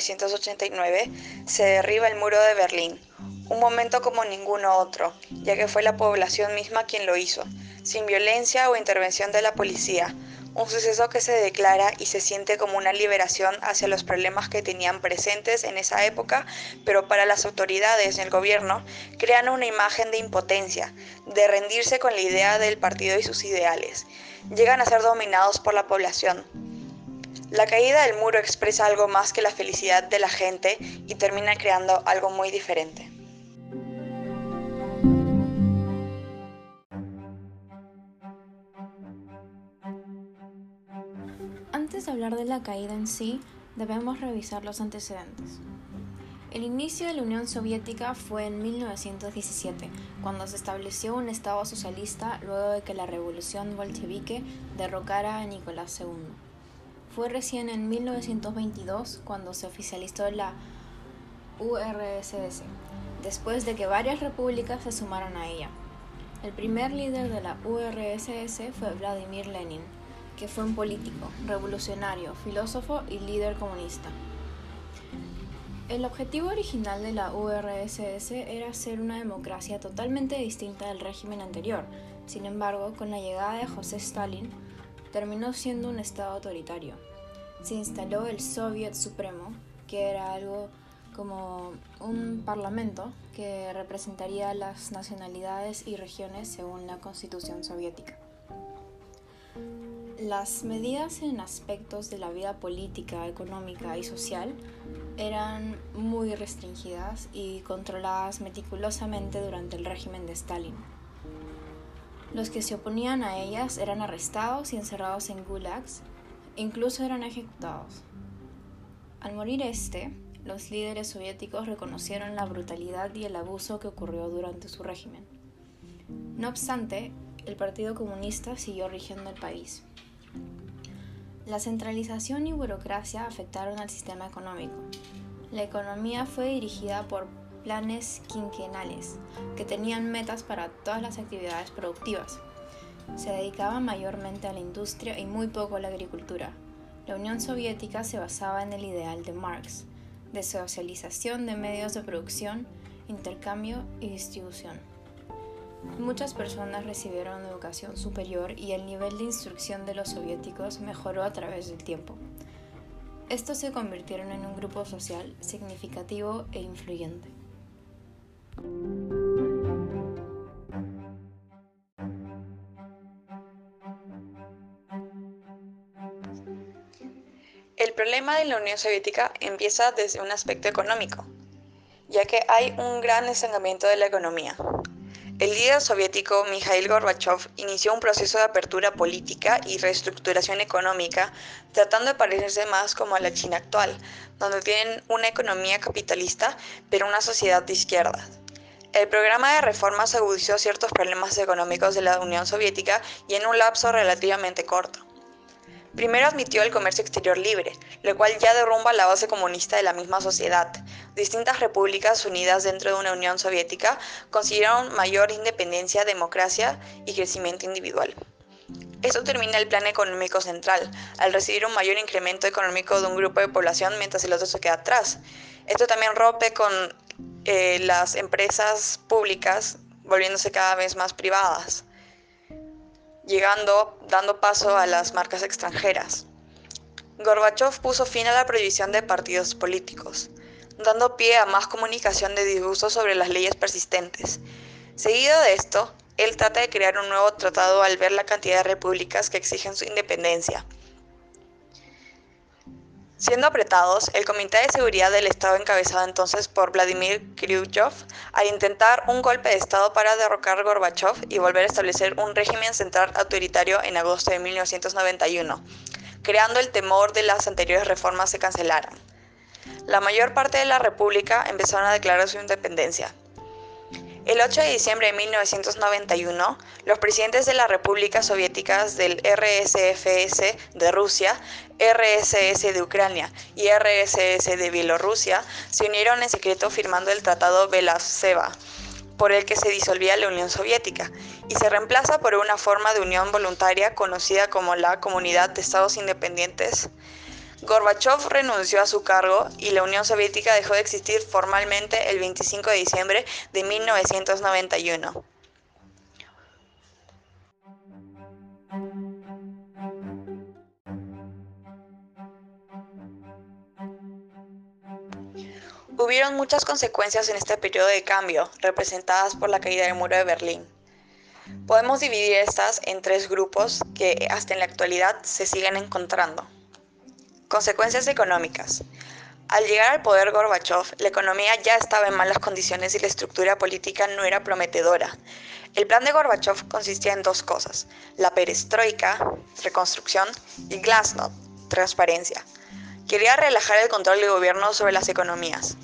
1989 se derriba el muro de Berlín, un momento como ninguno otro, ya que fue la población misma quien lo hizo, sin violencia o intervención de la policía, un suceso que se declara y se siente como una liberación hacia los problemas que tenían presentes en esa época, pero para las autoridades y el gobierno crean una imagen de impotencia, de rendirse con la idea del partido y sus ideales. Llegan a ser dominados por la población. La caída del muro expresa algo más que la felicidad de la gente y termina creando algo muy diferente. Antes de hablar de la caída en sí, debemos revisar los antecedentes. El inicio de la Unión Soviética fue en 1917, cuando se estableció un Estado socialista luego de que la revolución bolchevique derrocara a Nicolás II. Fue recién en 1922 cuando se oficializó la URSS, después de que varias repúblicas se sumaron a ella. El primer líder de la URSS fue Vladimir Lenin, que fue un político, revolucionario, filósofo y líder comunista. El objetivo original de la URSS era ser una democracia totalmente distinta del régimen anterior. Sin embargo, con la llegada de José Stalin, terminó siendo un Estado autoritario. Se instaló el Soviet Supremo, que era algo como un parlamento que representaría las nacionalidades y regiones según la constitución soviética. Las medidas en aspectos de la vida política, económica y social eran muy restringidas y controladas meticulosamente durante el régimen de Stalin. Los que se oponían a ellas eran arrestados y encerrados en gulags, e incluso eran ejecutados. Al morir este, los líderes soviéticos reconocieron la brutalidad y el abuso que ocurrió durante su régimen. No obstante, el Partido Comunista siguió rigiendo el país. La centralización y burocracia afectaron al sistema económico. La economía fue dirigida por planes quinquenales, que tenían metas para todas las actividades productivas. Se dedicaba mayormente a la industria y muy poco a la agricultura. La Unión Soviética se basaba en el ideal de Marx, de socialización de medios de producción, intercambio y distribución. Muchas personas recibieron educación superior y el nivel de instrucción de los soviéticos mejoró a través del tiempo. Estos se convirtieron en un grupo social significativo e influyente. El problema de la Unión Soviética empieza desde un aspecto económico, ya que hay un gran estancamiento de la economía. El líder soviético Mikhail Gorbachev inició un proceso de apertura política y reestructuración económica, tratando de parecerse más como a la China actual, donde tienen una economía capitalista, pero una sociedad de izquierda. El programa de reformas agudizó ciertos problemas económicos de la Unión Soviética y en un lapso relativamente corto. Primero admitió el comercio exterior libre, lo cual ya derrumba la base comunista de la misma sociedad. Distintas repúblicas unidas dentro de una Unión Soviética consiguieron mayor independencia, democracia y crecimiento individual. Esto termina el plan económico central, al recibir un mayor incremento económico de un grupo de población mientras el otro se queda atrás. Esto también rompe con eh, las empresas públicas volviéndose cada vez más privadas llegando, dando paso a las marcas extranjeras. Gorbachev puso fin a la prohibición de partidos políticos, dando pie a más comunicación de disgusto sobre las leyes persistentes. Seguido de esto, él trata de crear un nuevo tratado al ver la cantidad de repúblicas que exigen su independencia. Siendo apretados, el Comité de Seguridad del Estado encabezado entonces por Vladimir Khrushchev, al intentar un golpe de Estado para derrocar a Gorbachev y volver a establecer un régimen central autoritario en agosto de 1991, creando el temor de las anteriores reformas se cancelaran. La mayor parte de la República empezaron a declarar su independencia, el 8 de diciembre de 1991, los presidentes de las repúblicas soviéticas del RSFS de Rusia, RSS de Ucrania y RSS de Bielorrusia se unieron en secreto firmando el Tratado Belaseva, por el que se disolvía la Unión Soviética y se reemplaza por una forma de unión voluntaria conocida como la Comunidad de Estados Independientes Gorbachev renunció a su cargo y la Unión Soviética dejó de existir formalmente el 25 de diciembre de 1991. Hubieron muchas consecuencias en este periodo de cambio, representadas por la caída del muro de Berlín. Podemos dividir estas en tres grupos que hasta en la actualidad se siguen encontrando. Consecuencias económicas. Al llegar al poder Gorbachev, la economía ya estaba en malas condiciones y la estructura política no era prometedora. El plan de Gorbachev consistía en dos cosas, la perestroika, reconstrucción, y glasnost, transparencia. Quería relajar el control del gobierno sobre las economías.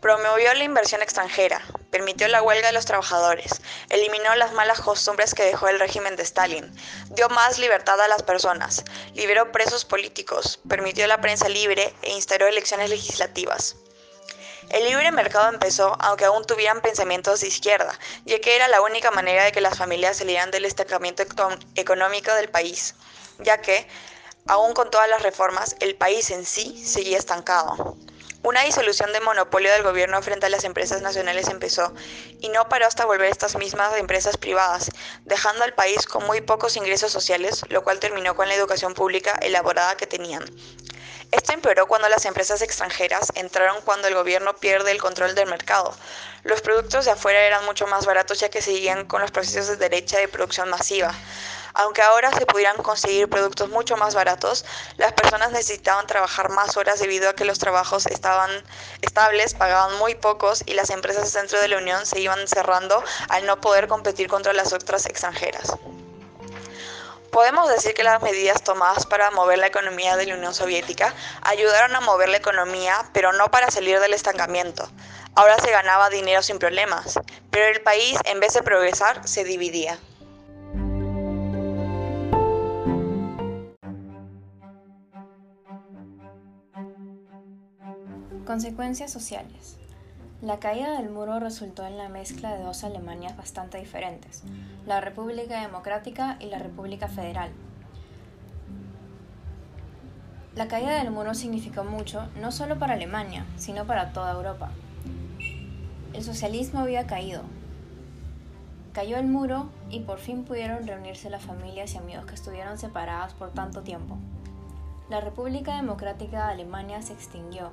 Promovió la inversión extranjera, permitió la huelga de los trabajadores, eliminó las malas costumbres que dejó el régimen de Stalin, dio más libertad a las personas, liberó presos políticos, permitió la prensa libre e instauró elecciones legislativas. El libre mercado empezó, aunque aún tuvieran pensamientos de izquierda, ya que era la única manera de que las familias salieran del estancamiento económico del país, ya que, aún con todas las reformas, el país en sí seguía estancado. Una disolución de monopolio del gobierno frente a las empresas nacionales empezó y no paró hasta volver estas mismas empresas privadas, dejando al país con muy pocos ingresos sociales, lo cual terminó con la educación pública elaborada que tenían. Esto empeoró cuando las empresas extranjeras entraron cuando el gobierno pierde el control del mercado. Los productos de afuera eran mucho más baratos ya que seguían con los procesos de derecha de producción masiva. Aunque ahora se pudieran conseguir productos mucho más baratos, las personas necesitaban trabajar más horas debido a que los trabajos estaban estables, pagaban muy pocos y las empresas dentro de la Unión se iban cerrando al no poder competir contra las otras extranjeras. Podemos decir que las medidas tomadas para mover la economía de la Unión Soviética ayudaron a mover la economía, pero no para salir del estancamiento. Ahora se ganaba dinero sin problemas, pero el país, en vez de progresar, se dividía. Consecuencias sociales. La caída del muro resultó en la mezcla de dos Alemanias bastante diferentes, la República Democrática y la República Federal. La caída del muro significó mucho no solo para Alemania, sino para toda Europa. El socialismo había caído. Cayó el muro y por fin pudieron reunirse las familias y amigos que estuvieron separadas por tanto tiempo. La República Democrática de Alemania se extinguió,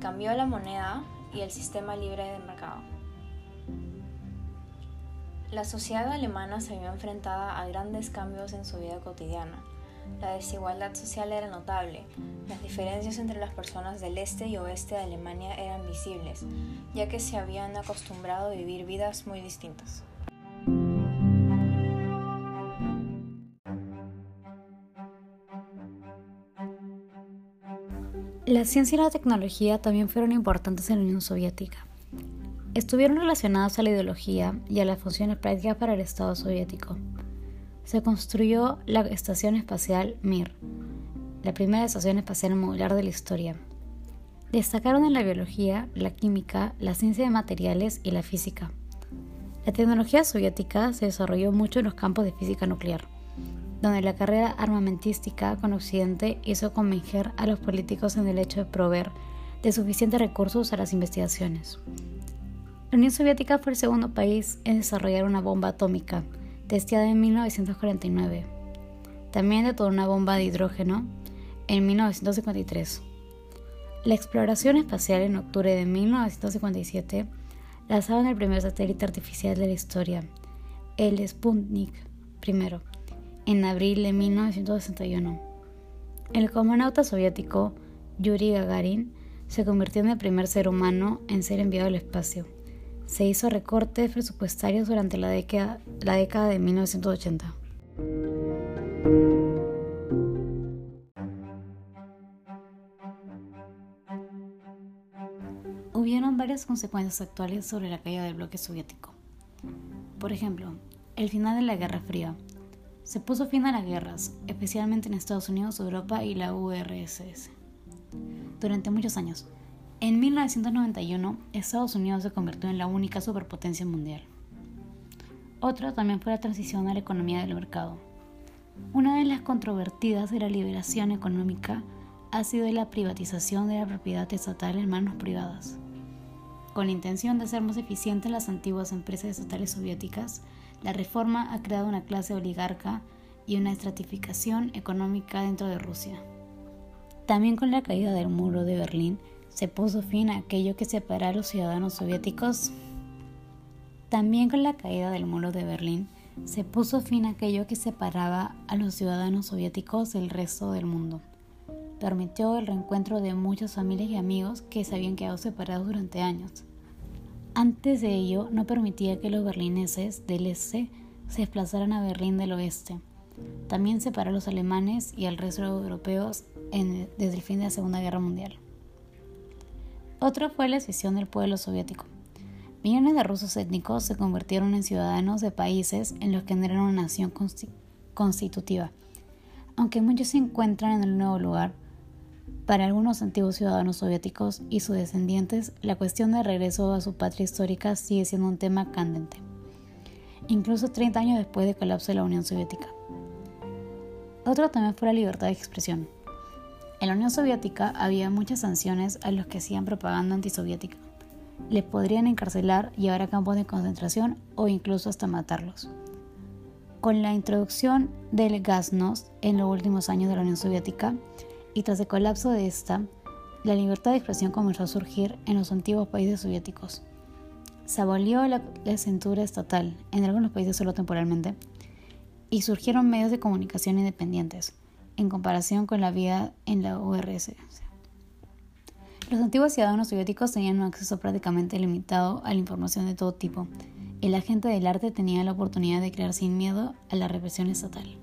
cambió la moneda y el sistema libre de mercado. La sociedad alemana se vio enfrentada a grandes cambios en su vida cotidiana. La desigualdad social era notable, las diferencias entre las personas del este y oeste de Alemania eran visibles, ya que se habían acostumbrado a vivir vidas muy distintas. La ciencia y la tecnología también fueron importantes en la Unión Soviética. Estuvieron relacionadas a la ideología y a las funciones prácticas para el Estado soviético. Se construyó la Estación Espacial Mir, la primera estación espacial modular de la historia. Destacaron en la biología, la química, la ciencia de materiales y la física. La tecnología soviética se desarrolló mucho en los campos de física nuclear donde la carrera armamentística con Occidente hizo convencer a los políticos en el hecho de proveer de suficientes recursos a las investigaciones. La Unión Soviética fue el segundo país en desarrollar una bomba atómica, testeada en 1949. También detonó una bomba de hidrógeno en 1953. La exploración espacial en octubre de 1957 lanzaron el primer satélite artificial de la historia, el Sputnik I en abril de 1961. El cosmonauta soviético Yuri Gagarin se convirtió en el primer ser humano en ser enviado al espacio. Se hizo recortes presupuestarios durante la década, la década de 1980. Hubieron varias consecuencias actuales sobre la caída del bloque soviético. Por ejemplo, el final de la Guerra Fría, se puso fin a las guerras, especialmente en Estados Unidos, Europa y la URSS. Durante muchos años, en 1991, Estados Unidos se convirtió en la única superpotencia mundial. Otra también fue la transición a la economía del mercado. Una de las controvertidas de la liberación económica ha sido la privatización de la propiedad estatal en manos privadas. Con la intención de hacer más eficientes las antiguas empresas estatales soviéticas, la reforma ha creado una clase oligarca y una estratificación económica dentro de Rusia. También con la caída del muro de Berlín se puso fin a aquello que separaba a los ciudadanos soviéticos. También con la caída del muro de Berlín se puso fin a aquello que separaba a los ciudadanos soviéticos del resto del mundo permitió el reencuentro de muchas familias y amigos que se habían quedado separados durante años. Antes de ello, no permitía que los berlineses del este se desplazaran a Berlín del oeste. También separó a los alemanes y al resto de europeos desde el fin de la Segunda Guerra Mundial. Otro fue la escisión del pueblo soviético. Millones de rusos étnicos se convirtieron en ciudadanos de países en los que no eran una nación constitutiva. Aunque muchos se encuentran en el nuevo lugar, para algunos antiguos ciudadanos soviéticos y sus descendientes, la cuestión de regreso a su patria histórica sigue siendo un tema candente, incluso 30 años después del colapso de la Unión Soviética. Otro tema fue la libertad de expresión. En la Unión Soviética había muchas sanciones a los que hacían propaganda antisoviética. Les podrían encarcelar, llevar a campos de concentración o incluso hasta matarlos. Con la introducción del gasnost en los últimos años de la Unión Soviética, y tras el colapso de esta, la libertad de expresión comenzó a surgir en los antiguos países soviéticos. Se abolió la, censura estatal, en algunos países solo temporalmente, y surgieron medios de comunicación independientes, en comparación con la vida en la URSS. Los antiguos ciudadanos soviéticos tenían un acceso prácticamente limitado a la información de todo tipo. El agente del arte tenía la oportunidad de crear sin miedo a la represión estatal.